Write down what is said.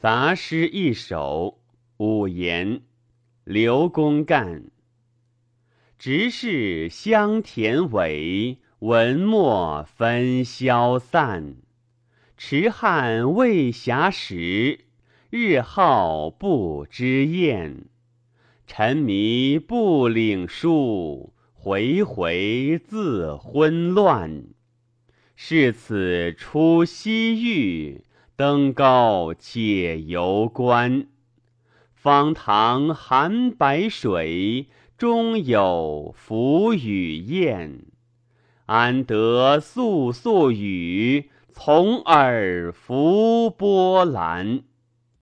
杂诗一首，五言，刘公干。直是香田尾，文墨分消散。迟汉未暇时，日号不知厌。沉迷不领书，回回自昏乱。是此出西域。登高且游观，方塘含白水，中有浮与燕。安得肃肃雨，从尔浮波澜？